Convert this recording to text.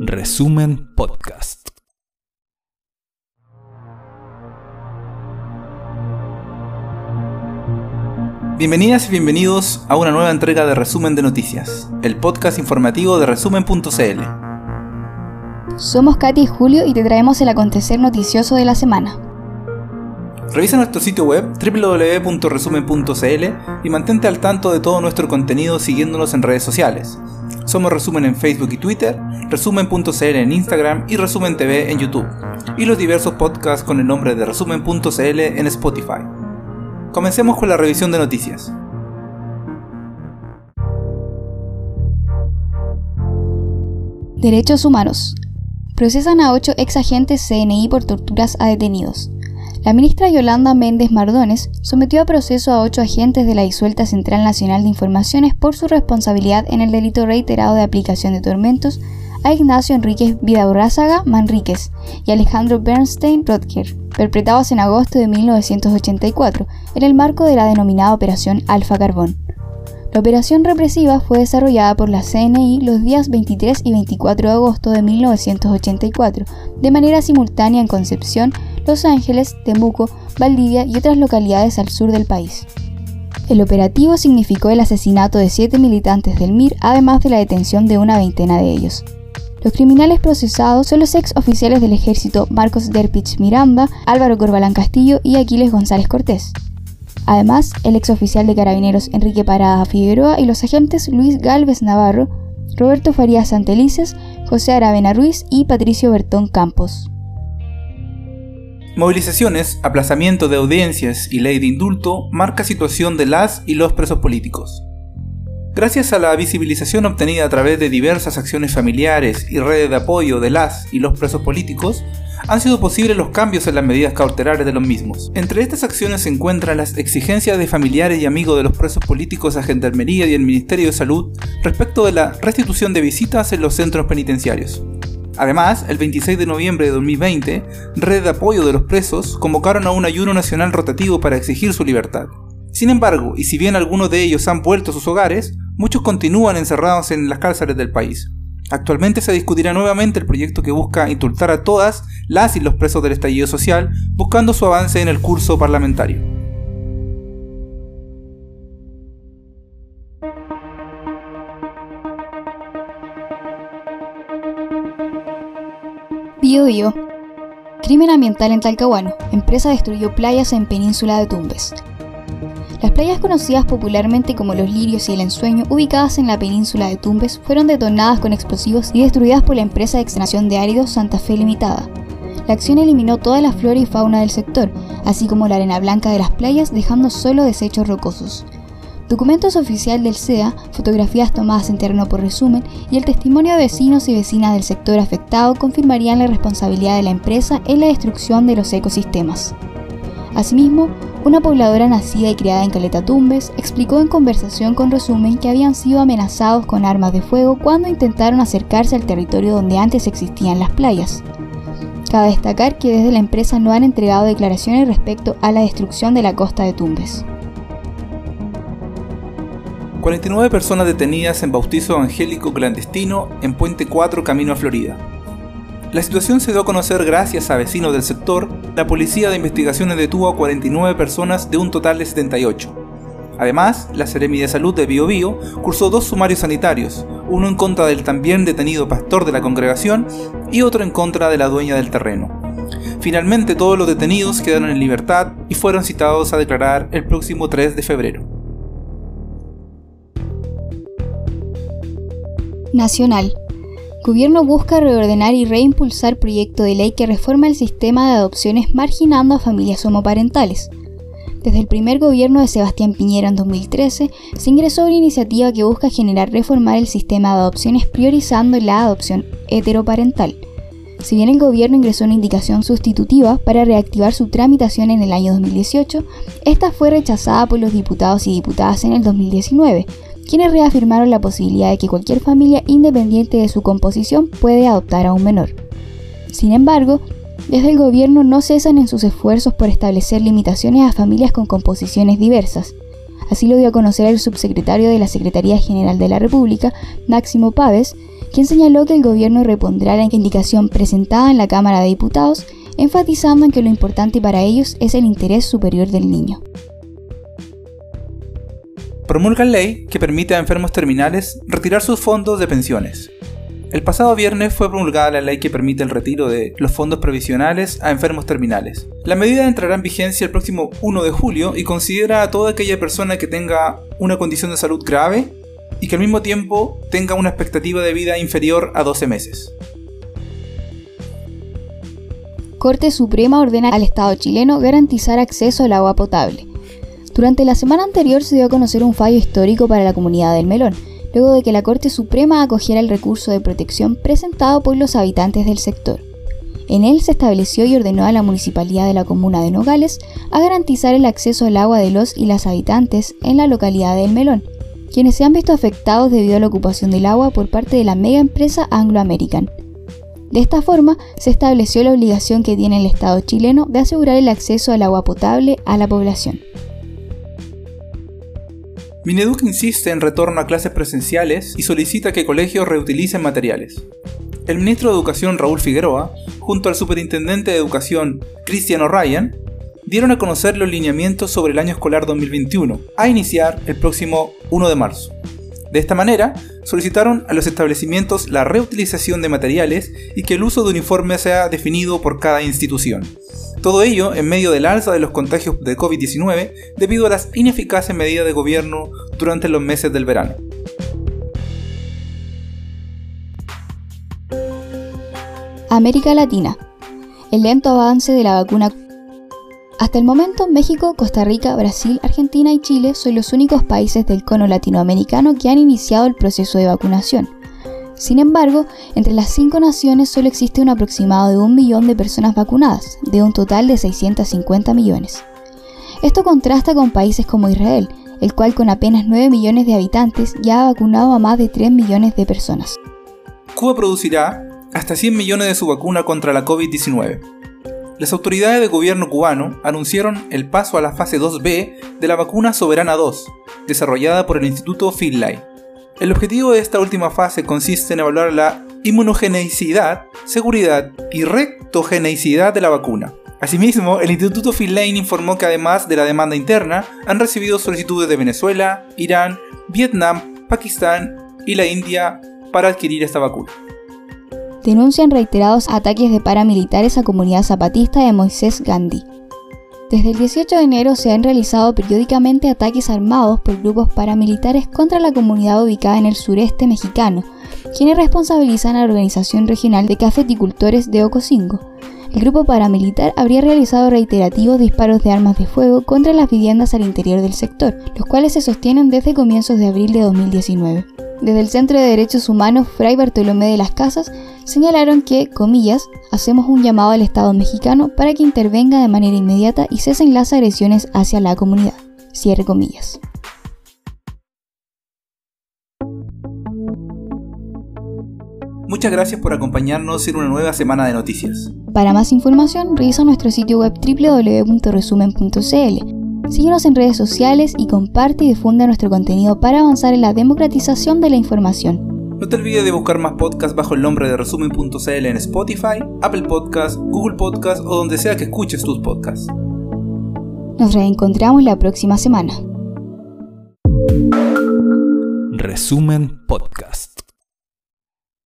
Resumen Podcast. Bienvenidas y bienvenidos a una nueva entrega de Resumen de Noticias, el podcast informativo de resumen.cl. Somos Katy y Julio y te traemos el acontecer noticioso de la semana. Revisa nuestro sitio web www.resumen.cl y mantente al tanto de todo nuestro contenido siguiéndonos en redes sociales. Somos Resumen en Facebook y Twitter, Resumen.cl en Instagram y Resumen TV en YouTube, y los diversos podcasts con el nombre de Resumen.cl en Spotify. Comencemos con la revisión de noticias. Derechos humanos. Procesan a ocho ex agentes CNI por torturas a detenidos. La ministra Yolanda Méndez Mardones sometió a proceso a ocho agentes de la disuelta Central Nacional de Informaciones por su responsabilidad en el delito reiterado de aplicación de tormentos a Ignacio Enríquez Vidaurrázaga Manríquez y Alejandro Bernstein Rodger, perpetrados en agosto de 1984 en el marco de la denominada Operación Alfa Carbón. La operación represiva fue desarrollada por la CNI los días 23 y 24 de agosto de 1984, de manera simultánea en Concepción, Los Ángeles, Temuco, Valdivia y otras localidades al sur del país. El operativo significó el asesinato de siete militantes del MIR, además de la detención de una veintena de ellos. Los criminales procesados son los ex oficiales del ejército Marcos Derpich Miranda, Álvaro Corbalán Castillo y Aquiles González Cortés. Además, el ex oficial de carabineros Enrique Parada Figueroa y los agentes Luis Galvez Navarro, Roberto Farías Santelices, José Aravena Ruiz y Patricio Bertón Campos. Movilizaciones, aplazamiento de audiencias y ley de indulto marca situación de las y los presos políticos. Gracias a la visibilización obtenida a través de diversas acciones familiares y redes de apoyo de las y los presos políticos, han sido posibles los cambios en las medidas cautelares de los mismos. Entre estas acciones se encuentran las exigencias de familiares y amigos de los presos políticos a Gendarmería y el Ministerio de Salud respecto de la restitución de visitas en los centros penitenciarios. Además, el 26 de noviembre de 2020, Red de Apoyo de los Presos convocaron a un ayuno nacional rotativo para exigir su libertad. Sin embargo, y si bien algunos de ellos han vuelto a sus hogares, muchos continúan encerrados en las cárceles del país. Actualmente se discutirá nuevamente el proyecto que busca indultar a todas las y los presos del estallido social, buscando su avance en el curso parlamentario. Crimen ambiental en Talcahuano. Empresa destruyó playas en península de Tumbes. Las playas conocidas popularmente como Los Lirios y El Ensueño, ubicadas en la península de Tumbes, fueron detonadas con explosivos y destruidas por la empresa de extracción de áridos Santa Fe Limitada. La acción eliminó toda la flora y fauna del sector, así como la arena blanca de las playas, dejando solo desechos rocosos. Documentos oficial del CEA, fotografías tomadas en terreno por resumen y el testimonio de vecinos y vecinas del sector afectado confirmarían la responsabilidad de la empresa en la destrucción de los ecosistemas. Asimismo, una pobladora nacida y criada en Caleta Tumbes explicó en conversación con Resumen que habían sido amenazados con armas de fuego cuando intentaron acercarse al territorio donde antes existían las playas. Cabe destacar que desde la empresa no han entregado declaraciones respecto a la destrucción de la costa de Tumbes. 49 personas detenidas en bautizo evangélico clandestino en Puente 4 camino a Florida. La situación se dio a conocer gracias a vecinos del sector. La policía de investigaciones detuvo a 49 personas de un total de 78. Además, la Seremi de Salud de Bio, Bio cursó dos sumarios sanitarios, uno en contra del también detenido pastor de la congregación y otro en contra de la dueña del terreno. Finalmente todos los detenidos quedaron en libertad y fueron citados a declarar el próximo 3 de febrero. Nacional. Gobierno busca reordenar y reimpulsar proyecto de ley que reforma el sistema de adopciones marginando a familias homoparentales. Desde el primer gobierno de Sebastián Piñera en 2013, se ingresó una iniciativa que busca generar reformar el sistema de adopciones priorizando la adopción heteroparental. Si bien el gobierno ingresó una indicación sustitutiva para reactivar su tramitación en el año 2018, esta fue rechazada por los diputados y diputadas en el 2019, quienes reafirmaron la posibilidad de que cualquier familia independiente de su composición puede adoptar a un menor. Sin embargo, desde el gobierno no cesan en sus esfuerzos por establecer limitaciones a familias con composiciones diversas. Así lo dio a conocer el subsecretario de la Secretaría General de la República, Máximo Páez, quien señaló que el gobierno repondrá la indicación presentada en la Cámara de Diputados, enfatizando en que lo importante para ellos es el interés superior del niño. Promulgan ley que permite a enfermos terminales retirar sus fondos de pensiones. El pasado viernes fue promulgada la ley que permite el retiro de los fondos provisionales a enfermos terminales. La medida entrará en vigencia el próximo 1 de julio y considera a toda aquella persona que tenga una condición de salud grave y que al mismo tiempo tenga una expectativa de vida inferior a 12 meses. Corte Suprema ordena al Estado chileno garantizar acceso al agua potable. Durante la semana anterior se dio a conocer un fallo histórico para la comunidad del Melón, luego de que la Corte Suprema acogiera el recurso de protección presentado por los habitantes del sector. En él se estableció y ordenó a la municipalidad de la comuna de Nogales a garantizar el acceso al agua de los y las habitantes en la localidad del Melón, quienes se han visto afectados debido a la ocupación del agua por parte de la mega empresa Anglo American. De esta forma, se estableció la obligación que tiene el Estado chileno de asegurar el acceso al agua potable a la población. Mineduc insiste en retorno a clases presenciales y solicita que colegios reutilicen materiales. El ministro de Educación Raúl Figueroa, junto al superintendente de Educación Cristian O'Ryan, dieron a conocer los lineamientos sobre el año escolar 2021, a iniciar el próximo 1 de marzo. De esta manera, solicitaron a los establecimientos la reutilización de materiales y que el uso de uniforme sea definido por cada institución. Todo ello en medio del alza de los contagios de COVID-19 debido a las ineficaces medidas de gobierno durante los meses del verano. América Latina. El lento avance de la vacuna. Hasta el momento, México, Costa Rica, Brasil, Argentina y Chile son los únicos países del cono latinoamericano que han iniciado el proceso de vacunación. Sin embargo, entre las cinco naciones solo existe un aproximado de un millón de personas vacunadas, de un total de 650 millones. Esto contrasta con países como Israel, el cual con apenas 9 millones de habitantes ya ha vacunado a más de 3 millones de personas. Cuba producirá hasta 100 millones de su vacuna contra la COVID-19. Las autoridades de gobierno cubano anunciaron el paso a la fase 2B de la vacuna Soberana 2, desarrollada por el Instituto Finlay. El objetivo de esta última fase consiste en evaluar la inmunogeneicidad, seguridad y rectogeneicidad de la vacuna. Asimismo, el Instituto Finlane informó que además de la demanda interna, han recibido solicitudes de Venezuela, Irán, Vietnam, Pakistán y la India para adquirir esta vacuna. Denuncian reiterados ataques de paramilitares a comunidad zapatista de Moisés Gandhi. Desde el 18 de enero se han realizado periódicamente ataques armados por grupos paramilitares contra la comunidad ubicada en el sureste mexicano, quienes responsabilizan a la Organización Regional de Cafeticultores de Ocosingo. El grupo paramilitar habría realizado reiterativos disparos de armas de fuego contra las viviendas al interior del sector, los cuales se sostienen desde comienzos de abril de 2019. Desde el Centro de Derechos Humanos Fray Bartolomé de las Casas señalaron que, comillas, hacemos un llamado al Estado mexicano para que intervenga de manera inmediata y cesen las agresiones hacia la comunidad. Cierre comillas. Muchas gracias por acompañarnos en una nueva semana de noticias. Para más información, revisa nuestro sitio web www.resumen.cl. Síguenos en redes sociales y comparte y difunde nuestro contenido para avanzar en la democratización de la información. No te olvides de buscar más podcasts bajo el nombre de resumen.cl en Spotify, Apple Podcasts, Google Podcasts o donde sea que escuches tus podcasts. Nos reencontramos la próxima semana. Resumen Podcast.